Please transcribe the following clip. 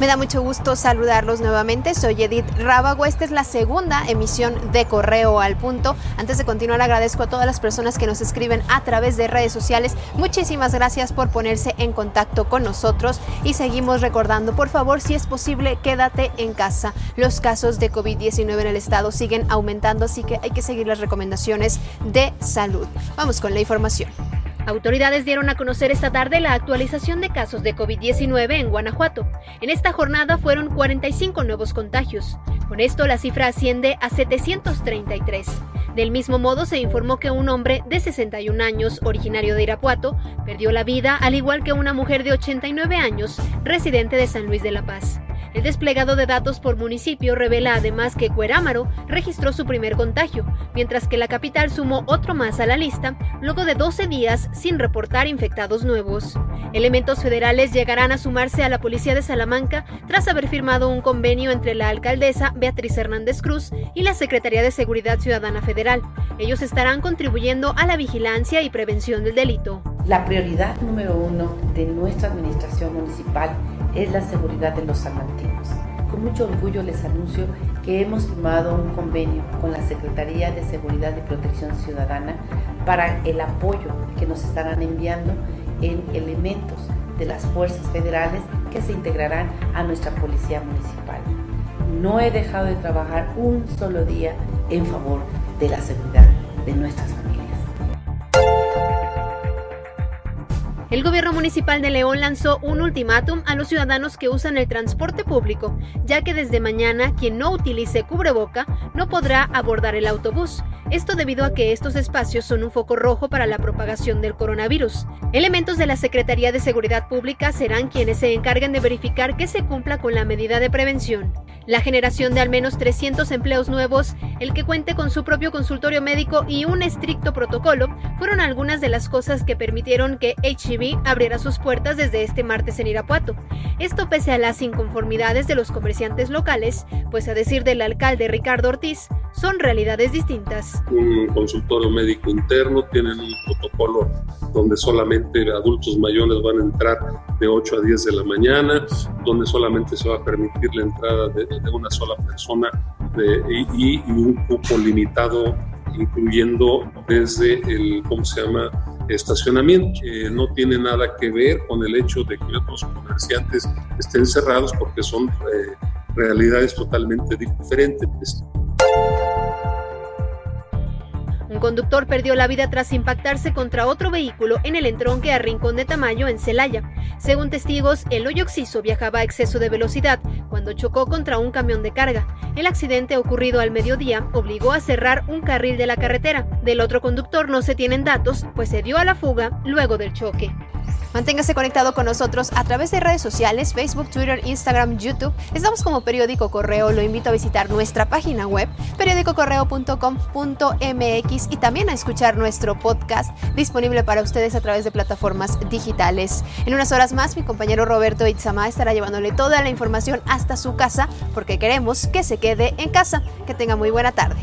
Me da mucho gusto saludarlos nuevamente. Soy Edith Rábago. Esta es la segunda emisión de Correo al Punto. Antes de continuar, agradezco a todas las personas que nos escriben a través de redes sociales. Muchísimas gracias por ponerse en contacto con nosotros y seguimos recordando, por favor, si es posible, quédate en casa. Los casos de COVID-19 en el estado siguen aumentando, así que hay que seguir las recomendaciones de salud. Vamos con la información. Autoridades dieron a conocer esta tarde la actualización de casos de COVID-19 en Guanajuato. En esta jornada fueron 45 nuevos contagios. Con esto la cifra asciende a 733. Del mismo modo se informó que un hombre de 61 años, originario de Irapuato, perdió la vida, al igual que una mujer de 89 años, residente de San Luis de la Paz. El desplegado de datos por municipio revela además que Cuerámaro registró su primer contagio, mientras que la capital sumó otro más a la lista luego de 12 días sin reportar infectados nuevos. Elementos federales llegarán a sumarse a la policía de Salamanca tras haber firmado un convenio entre la alcaldesa Beatriz Hernández Cruz y la Secretaría de Seguridad Ciudadana Federal. Ellos estarán contribuyendo a la vigilancia y prevención del delito. La prioridad número uno de nuestra administración municipal es la seguridad de los salmantinos. Con mucho orgullo les anuncio que hemos firmado un convenio con la Secretaría de Seguridad y Protección Ciudadana para el apoyo que nos estarán enviando en elementos de las fuerzas federales que se integrarán a nuestra policía municipal. No he dejado de trabajar un solo día en favor de la seguridad de nuestras familias. El gobierno municipal de León lanzó un ultimátum a los ciudadanos que usan el transporte público, ya que desde mañana quien no utilice cubreboca no podrá abordar el autobús. Esto debido a que estos espacios son un foco rojo para la propagación del coronavirus. Elementos de la Secretaría de Seguridad Pública serán quienes se encarguen de verificar que se cumpla con la medida de prevención. La generación de al menos 300 empleos nuevos, el que cuente con su propio consultorio médico y un estricto protocolo fueron algunas de las cosas que permitieron que HEB abriera sus puertas desde este martes en Irapuato. Esto pese a las inconformidades de los comerciantes locales, pues a decir del alcalde Ricardo Ortiz, son realidades distintas. Un consultorio médico interno, tienen un protocolo donde solamente adultos mayores van a entrar de 8 a 10 de la mañana, donde solamente se va a permitir la entrada de, una sola persona y, un cupo limitado, incluyendo desde el, ¿cómo se llama?, estacionamiento. no tiene nada que ver con el hecho de que otros comerciantes estén cerrados porque son eh, realidades totalmente diferentes. Un conductor perdió la vida tras impactarse contra otro vehículo en el entronque a Rincón de Tamayo, en Celaya. Según testigos, el hoyo oxiso viajaba a exceso de velocidad cuando chocó contra un camión de carga. El accidente ocurrido al mediodía obligó a cerrar un carril de la carretera. Del otro conductor no se tienen datos, pues se dio a la fuga luego del choque. Manténgase conectado con nosotros a través de redes sociales, Facebook, Twitter, Instagram, YouTube. Estamos como Periódico Correo. Lo invito a visitar nuestra página web, periódicocorreo.com.mx y también a escuchar nuestro podcast disponible para ustedes a través de plataformas digitales. En unas horas más, mi compañero Roberto Itzama estará llevándole toda la información hasta su casa porque queremos que se quede en casa. Que tenga muy buena tarde.